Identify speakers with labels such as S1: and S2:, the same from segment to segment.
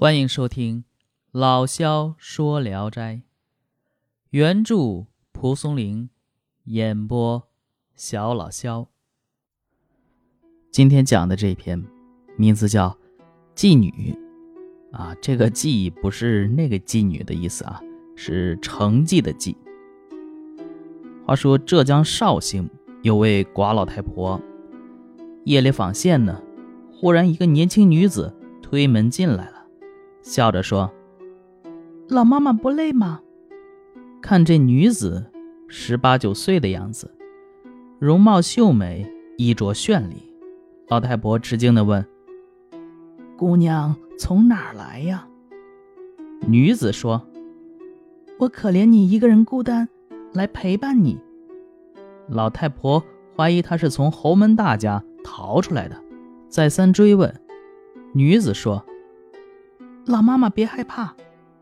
S1: 欢迎收听《老萧说聊斋》，原著蒲松龄，演播小老萧。今天讲的这篇名字叫《妓女》啊，这个“妓”不是那个妓女的意思啊，是成绩的“绩”。话说浙江绍兴有位寡老太婆，夜里纺线呢，忽然一个年轻女子推门进来了。笑着说：“
S2: 老妈妈不累吗？”
S1: 看这女子十八九岁的样子，容貌秀美，衣着绚丽。老太婆吃惊地问：“
S2: 姑娘从哪儿来呀？”
S1: 女子说：“
S2: 我可怜你一个人孤单，来陪伴你。”
S1: 老太婆怀疑她是从侯门大家逃出来的，再三追问，女子说。
S2: 老妈妈别害怕，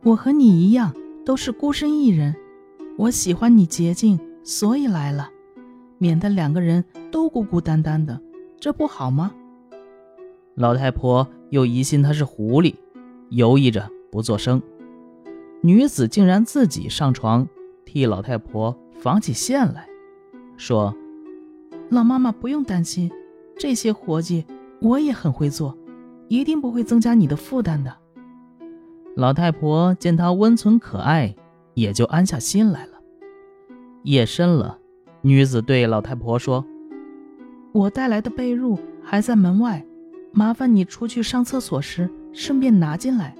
S2: 我和你一样都是孤身一人，我喜欢你洁净，所以来了，免得两个人都孤孤单单的，这不好吗？
S1: 老太婆又疑心他是狐狸，犹豫着不作声。女子竟然自己上床替老太婆纺起线来，说：“
S2: 老妈妈不用担心，这些活计我也很会做，一定不会增加你的负担的。”
S1: 老太婆见她温存可爱，也就安下心来了。夜深了，女子对老太婆说：“
S2: 我带来的被褥还在门外，麻烦你出去上厕所时顺便拿进来。”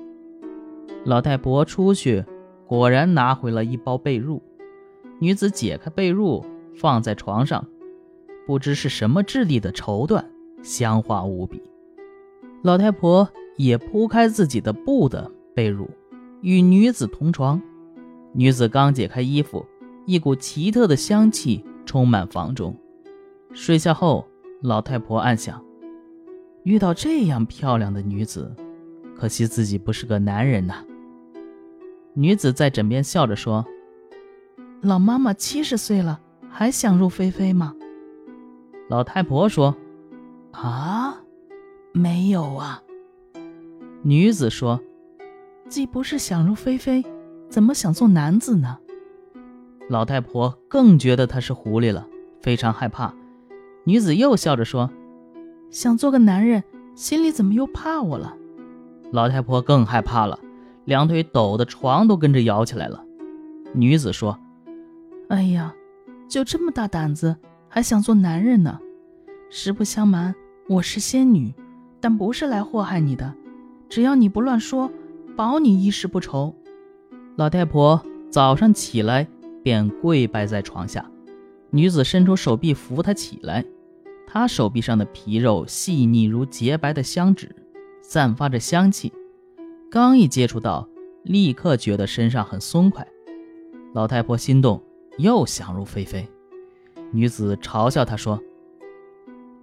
S1: 老太婆出去，果然拿回了一包被褥。女子解开被褥，放在床上，不知是什么质地的绸缎，香滑无比。老太婆也铺开自己的布的。被褥与女子同床，女子刚解开衣服，一股奇特的香气充满房中。睡下后，老太婆暗想：遇到这样漂亮的女子，可惜自己不是个男人呐。女子在枕边笑着说：“
S2: 老妈妈七十岁了，还想入非非吗？”
S1: 老太婆说：“
S2: 啊，没有啊。”
S1: 女子说。
S2: 既不是想入非非，怎么想做男子呢？
S1: 老太婆更觉得他是狐狸了，非常害怕。女子又笑着说：“
S2: 想做个男人，心里怎么又怕我了？”
S1: 老太婆更害怕了，两腿抖得床都跟着摇起来了。女子说：“
S2: 哎呀，就这么大胆子，还想做男人呢？实不相瞒，我是仙女，但不是来祸害你的，只要你不乱说。”保你衣食不愁。
S1: 老太婆早上起来便跪拜在床下，女子伸出手臂扶她起来。她手臂上的皮肉细腻如洁白的香纸，散发着香气。刚一接触到，立刻觉得身上很松快。老太婆心动，又想入非非。女子嘲笑她说：“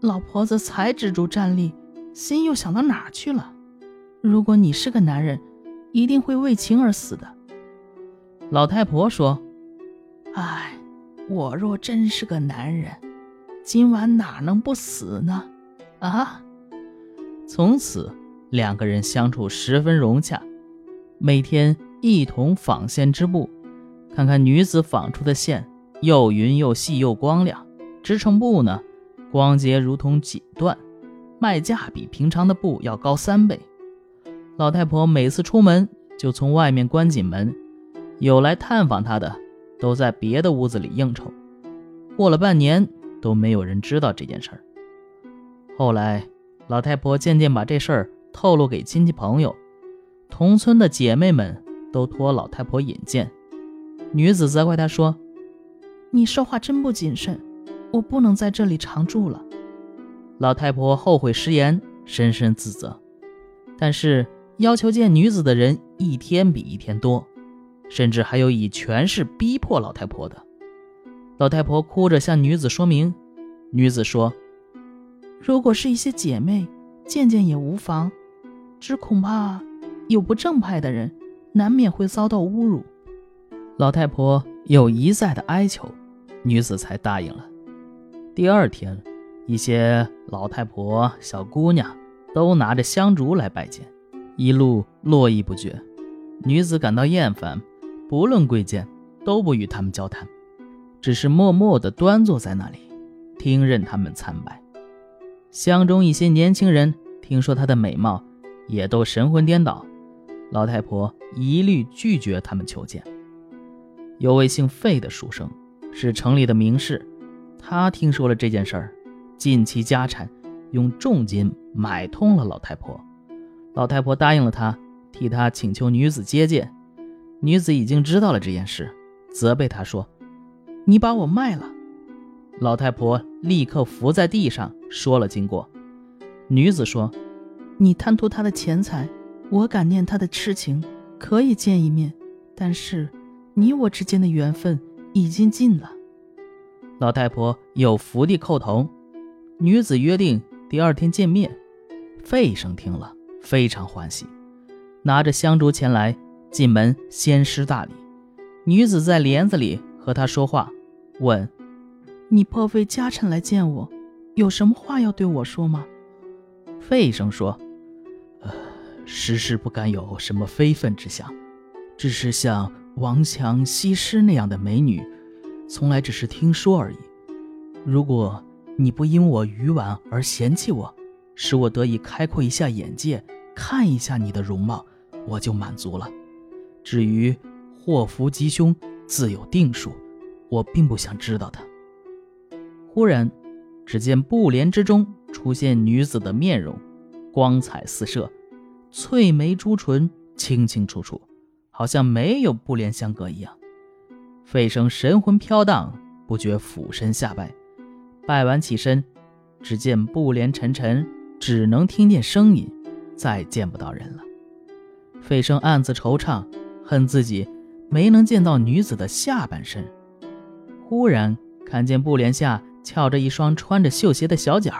S2: 老婆子才止住站立，心又想到哪儿去了？如果你是个男人。”一定会为情而死的。
S1: 老太婆说：“
S2: 哎，我若真是个男人，今晚哪能不死呢？”啊！
S1: 从此两个人相处十分融洽，每天一同纺线织布。看看女子纺出的线，又匀又细又光亮；织成布呢，光洁如同锦缎，卖价比平常的布要高三倍。老太婆每次出门就从外面关紧门，有来探访她的都在别的屋子里应酬。过了半年都没有人知道这件事儿。后来，老太婆渐渐把这事儿透露给亲戚朋友，同村的姐妹们都托老太婆引荐。女子责怪她说：“
S2: 你说话真不谨慎，我不能在这里常住了。”
S1: 老太婆后悔食言，深深自责，但是。要求见女子的人一天比一天多，甚至还有以权势逼迫老太婆的。老太婆哭着向女子说明，女子说：“
S2: 如果是一些姐妹，见见也无妨，只恐怕有不正派的人，难免会遭到侮辱。”
S1: 老太婆又一再的哀求，女子才答应了。第二天，一些老太婆、小姑娘都拿着香烛来拜见。一路络绎不绝。女子感到厌烦，不论贵贱，都不与他们交谈，只是默默地端坐在那里，听任他们参拜。乡中一些年轻人听说她的美貌，也都神魂颠倒。老太婆一律拒绝他们求见。有位姓费的书生，是城里的名士，他听说了这件事儿，尽其家产，用重金买通了老太婆。老太婆答应了他。替他请求女子接见，女子已经知道了这件事，责备他说：“
S2: 你把我卖了。”
S1: 老太婆立刻伏在地上说了经过。女子说：“
S2: 你贪图他的钱财，我感念他的痴情，可以见一面，但是你我之间的缘分已经尽了。”
S1: 老太婆又伏地叩头。女子约定第二天见面。费生听了非常欢喜。拿着香烛前来，进门先施大礼。女子在帘子里和他说话，问：“
S2: 你破费家产来见我，有什么话要对我说吗？”
S1: 费生说：“呃，时时不敢有什么非分之想，只是像王强、西施那样的美女，从来只是听说而已。如果你不因我愚顽而嫌弃我，使我得以开阔一下眼界，看一下你的容貌。”我就满足了。至于祸福吉凶，自有定数，我并不想知道的。忽然，只见布帘之中出现女子的面容，光彩四射，翠眉朱唇清清楚楚，好像没有布帘相隔一样。费生神魂飘荡，不觉俯身下拜。拜完起身，只见布帘沉沉，只能听见声音，再见不到人了。费生暗自惆怅，恨自己没能见到女子的下半身。忽然看见布帘下翘着一双穿着绣鞋的小脚，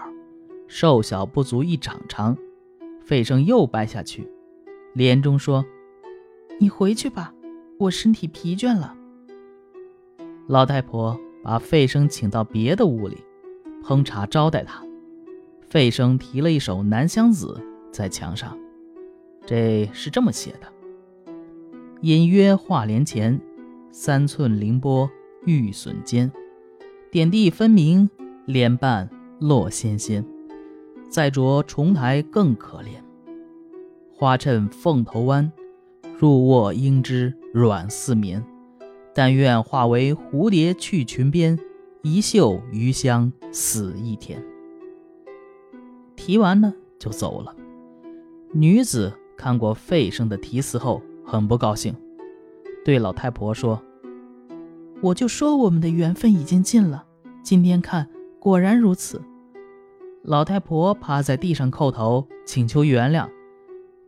S1: 瘦小不足一掌长。费生又掰下去，帘中说：“
S2: 你回去吧，我身体疲倦了。”
S1: 老太婆把费生请到别的屋里，烹茶招待他。费生提了一首《南乡子》在墙上。这是这么写的：隐约画帘前，三寸凌波玉笋尖，点地分明，莲瓣落纤纤。再着重台更可怜，花衬凤头弯，入卧应知软似棉。但愿化为蝴蝶去裙边，一袖余香死一天。提完呢，就走了。女子。看过费生的题词后，很不高兴，对老太婆说：“
S2: 我就说我们的缘分已经尽了，今天看果然如此。”
S1: 老太婆趴在地上叩头，请求原谅。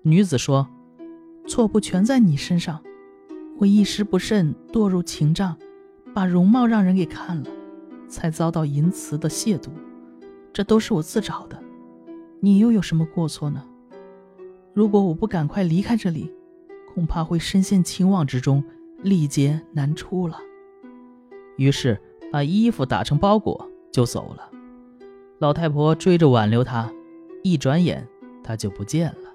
S1: 女子说：“
S2: 错不全在你身上，我一时不慎堕入情障，把容貌让人给看了，才遭到淫词的亵渎，这都是我自找的，你又有什么过错呢？”如果我不赶快离开这里，恐怕会深陷情网之中，历劫难出了。
S1: 于是把衣服打成包裹就走了。老太婆追着挽留他，一转眼他就不见了。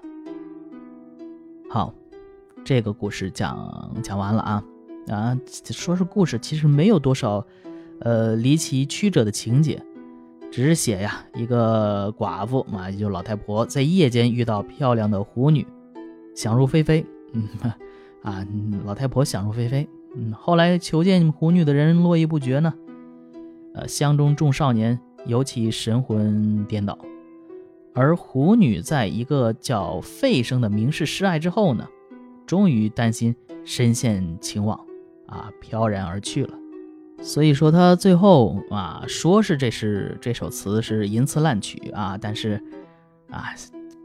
S1: 好，这个故事讲讲完了啊啊！说是故事，其实没有多少，呃，离奇曲折的情节。只写呀，一个寡妇啊，也就老太婆，在夜间遇到漂亮的狐女，想入非非。嗯，啊，老太婆想入非非。嗯，后来求见狐女的人络绎不绝呢。呃，乡中众少年尤其神魂颠倒。而狐女在一个叫费生的名士示爱之后呢，终于担心深陷情网，啊，飘然而去了。所以说他最后啊，说是这是这首词是淫词滥曲啊，但是啊，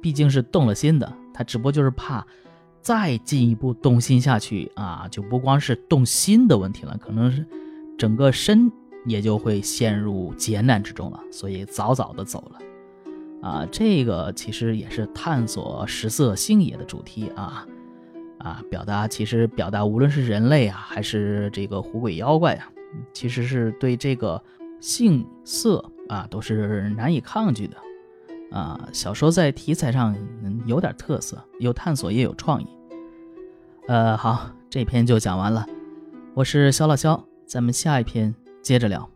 S1: 毕竟是动了心的，他只不过就是怕再进一步动心下去啊，就不光是动心的问题了，可能是整个身也就会陷入劫难之中了，所以早早的走了啊。这个其实也是探索食色性也的主题啊啊，表达其实表达无论是人类啊，还是这个狐鬼妖怪啊。其实是对这个性色啊，都是难以抗拒的。啊，小说在题材上有点特色，有探索也有创意。呃，好，这篇就讲完了。我是肖老肖，咱们下一篇接着聊。